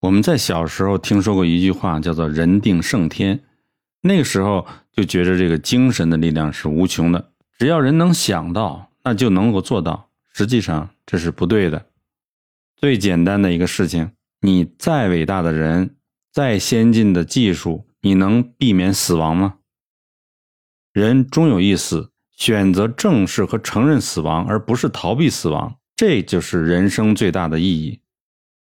我们在小时候听说过一句话，叫做“人定胜天”。那个时候就觉着这个精神的力量是无穷的，只要人能想到，那就能够做到。实际上这是不对的。最简单的一个事情，你再伟大的人，再先进的技术，你能避免死亡吗？人终有一死，选择正视和承认死亡，而不是逃避死亡，这就是人生最大的意义。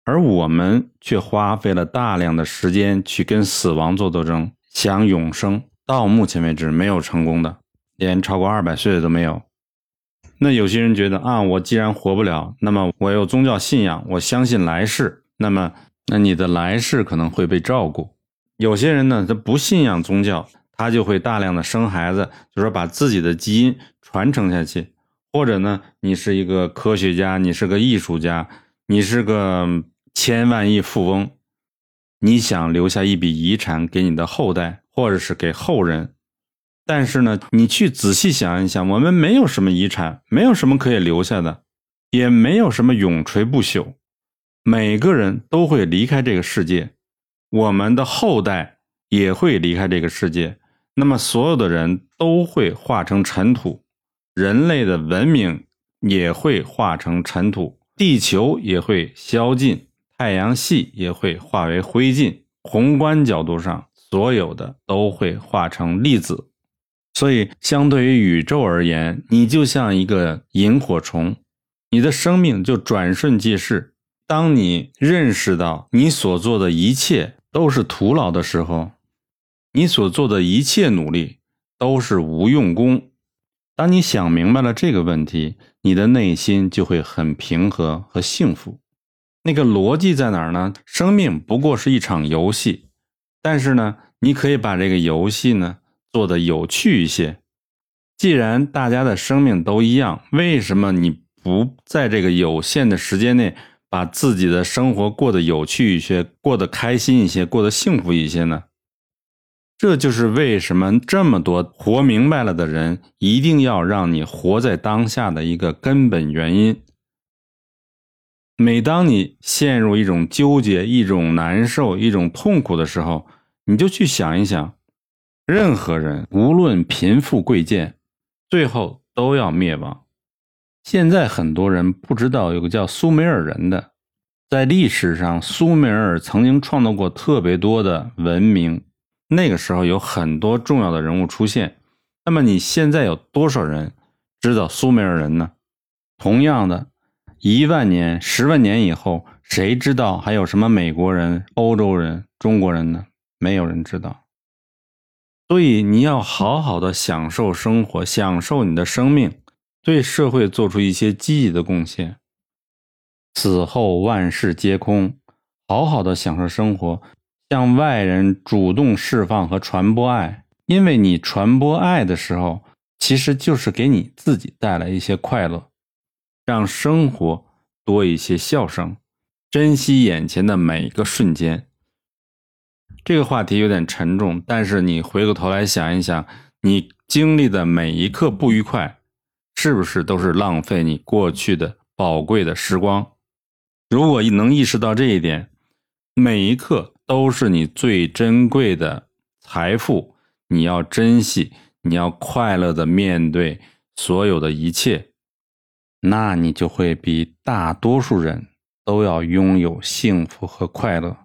而我们却花费了大量的时间去跟死亡做斗争，想永生，到目前为止没有成功的，连超过二百岁的都没有。那有些人觉得啊，我既然活不了，那么我有宗教信仰，我相信来世，那么那你的来世可能会被照顾。有些人呢，他不信仰宗教，他就会大量的生孩子，就说把自己的基因传承下去。或者呢，你是一个科学家，你是个艺术家，你是个。千万亿富翁，你想留下一笔遗产给你的后代，或者是给后人，但是呢，你去仔细想一想，我们没有什么遗产，没有什么可以留下的，也没有什么永垂不朽。每个人都会离开这个世界，我们的后代也会离开这个世界。那么，所有的人都会化成尘土，人类的文明也会化成尘土，地球也会消尽。太阳系也会化为灰烬，宏观角度上，所有的都会化成粒子。所以，相对于宇宙而言，你就像一个萤火虫，你的生命就转瞬即逝。当你认识到你所做的一切都是徒劳的时候，你所做的一切努力都是无用功。当你想明白了这个问题，你的内心就会很平和和幸福。那个逻辑在哪儿呢？生命不过是一场游戏，但是呢，你可以把这个游戏呢做的有趣一些。既然大家的生命都一样，为什么你不在这个有限的时间内把自己的生活过得有趣一些，过得开心一些，过得幸福一些呢？这就是为什么这么多活明白了的人一定要让你活在当下的一个根本原因。每当你陷入一种纠结、一种难受、一种痛苦的时候，你就去想一想，任何人无论贫富贵贱，最后都要灭亡。现在很多人不知道有个叫苏美尔人的，在历史上，苏美尔曾经创造过特别多的文明，那个时候有很多重要的人物出现。那么你现在有多少人知道苏美尔人呢？同样的。一万年、十万年以后，谁知道还有什么美国人、欧洲人、中国人呢？没有人知道。所以你要好好的享受生活，享受你的生命，对社会做出一些积极的贡献。死后万事皆空，好好的享受生活，向外人主动释放和传播爱。因为你传播爱的时候，其实就是给你自己带来一些快乐。让生活多一些笑声，珍惜眼前的每一个瞬间。这个话题有点沉重，但是你回过头来想一想，你经历的每一刻不愉快，是不是都是浪费你过去的宝贵的时光？如果能意识到这一点，每一刻都是你最珍贵的财富，你要珍惜，你要快乐的面对所有的一切。那你就会比大多数人都要拥有幸福和快乐。